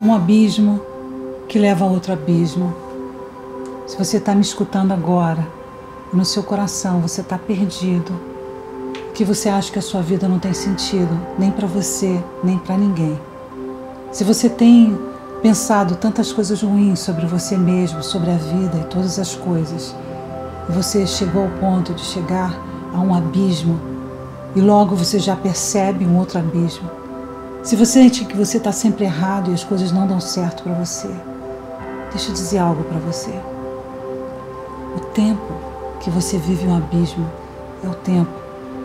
Um abismo que leva a outro abismo. Se você está me escutando agora, no seu coração você está perdido, que você acha que a sua vida não tem sentido, nem para você, nem para ninguém. Se você tem pensado tantas coisas ruins sobre você mesmo, sobre a vida e todas as coisas, e você chegou ao ponto de chegar a um abismo e logo você já percebe um outro abismo. Se você sente que você está sempre errado e as coisas não dão certo para você, deixa eu dizer algo para você. O tempo que você vive um abismo é o tempo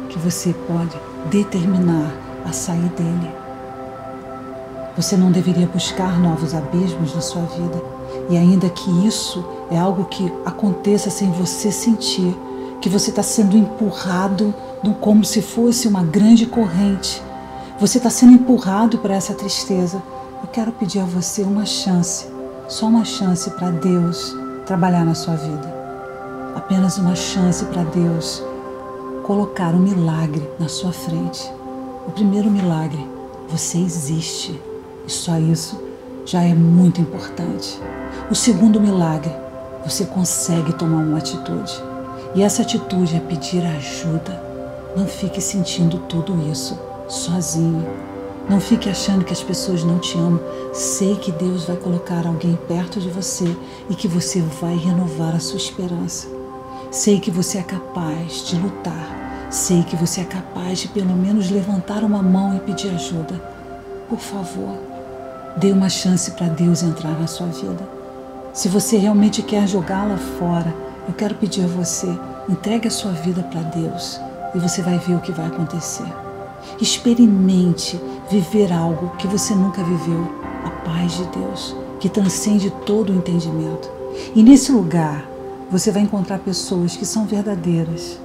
que você pode determinar a sair dele. Você não deveria buscar novos abismos na sua vida, e ainda que isso é algo que aconteça sem você sentir, que você está sendo empurrado como se fosse uma grande corrente. Você está sendo empurrado para essa tristeza. Eu quero pedir a você uma chance, só uma chance para Deus trabalhar na sua vida. Apenas uma chance para Deus colocar um milagre na sua frente. O primeiro milagre, você existe. E só isso já é muito importante. O segundo milagre, você consegue tomar uma atitude. E essa atitude é pedir ajuda. Não fique sentindo tudo isso sozinho. Não fique achando que as pessoas não te amam. Sei que Deus vai colocar alguém perto de você e que você vai renovar a sua esperança. Sei que você é capaz de lutar. Sei que você é capaz de pelo menos levantar uma mão e pedir ajuda. Por favor, dê uma chance para Deus entrar na sua vida. Se você realmente quer jogá-la fora, eu quero pedir a você, entregue a sua vida para Deus e você vai ver o que vai acontecer. Experimente viver algo que você nunca viveu, a paz de Deus, que transcende todo o entendimento. E nesse lugar, você vai encontrar pessoas que são verdadeiras.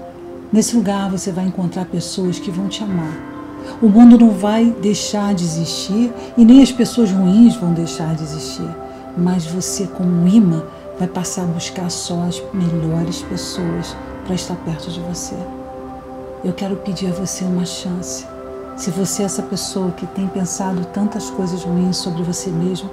Nesse lugar, você vai encontrar pessoas que vão te amar. O mundo não vai deixar de existir e nem as pessoas ruins vão deixar de existir, mas você, como um imã, vai passar a buscar só as melhores pessoas para estar perto de você. Eu quero pedir a você uma chance. Se você é essa pessoa que tem pensado tantas coisas ruins sobre você mesmo,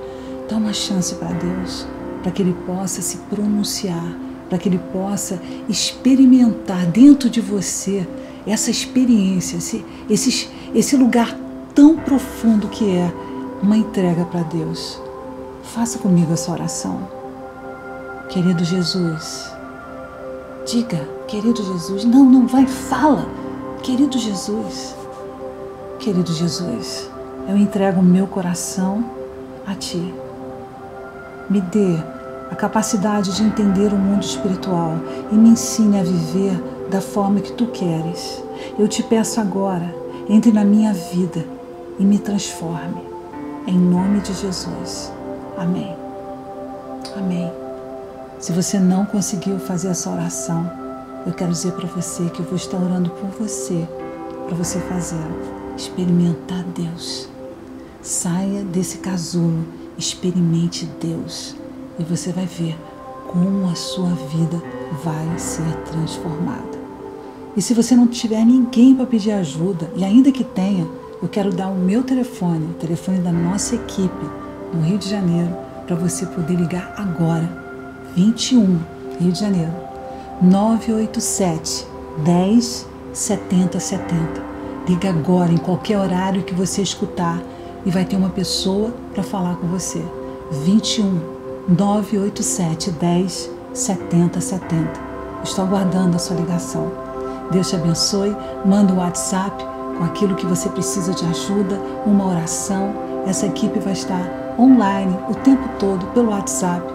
dá uma chance para Deus, para que Ele possa se pronunciar, para que Ele possa experimentar dentro de você essa experiência, esse, esse, esse lugar tão profundo que é uma entrega para Deus. Faça comigo essa oração. Querido Jesus, diga, querido Jesus, não, não vai, fala, querido Jesus, querido Jesus, eu entrego o meu coração a Ti. Me dê a capacidade de entender o mundo espiritual e me ensine a viver da forma que Tu queres. Eu te peço agora, entre na minha vida e me transforme. Em nome de Jesus. Amém. Amém. Se você não conseguiu fazer essa oração, eu quero dizer para você que eu vou estar orando por você, para você fazer. Experimentar Deus. Saia desse casulo, experimente Deus e você vai ver como a sua vida vai ser transformada. E se você não tiver ninguém para pedir ajuda, e ainda que tenha, eu quero dar o meu telefone, o telefone da nossa equipe no Rio de Janeiro, para você poder ligar agora 21, Rio de Janeiro, 987 10 70 70. Liga agora, em qualquer horário que você escutar, e vai ter uma pessoa para falar com você. 21 987 10 70 70. Estou aguardando a sua ligação. Deus te abençoe. Manda um WhatsApp com aquilo que você precisa de ajuda, uma oração. Essa equipe vai estar online o tempo todo pelo WhatsApp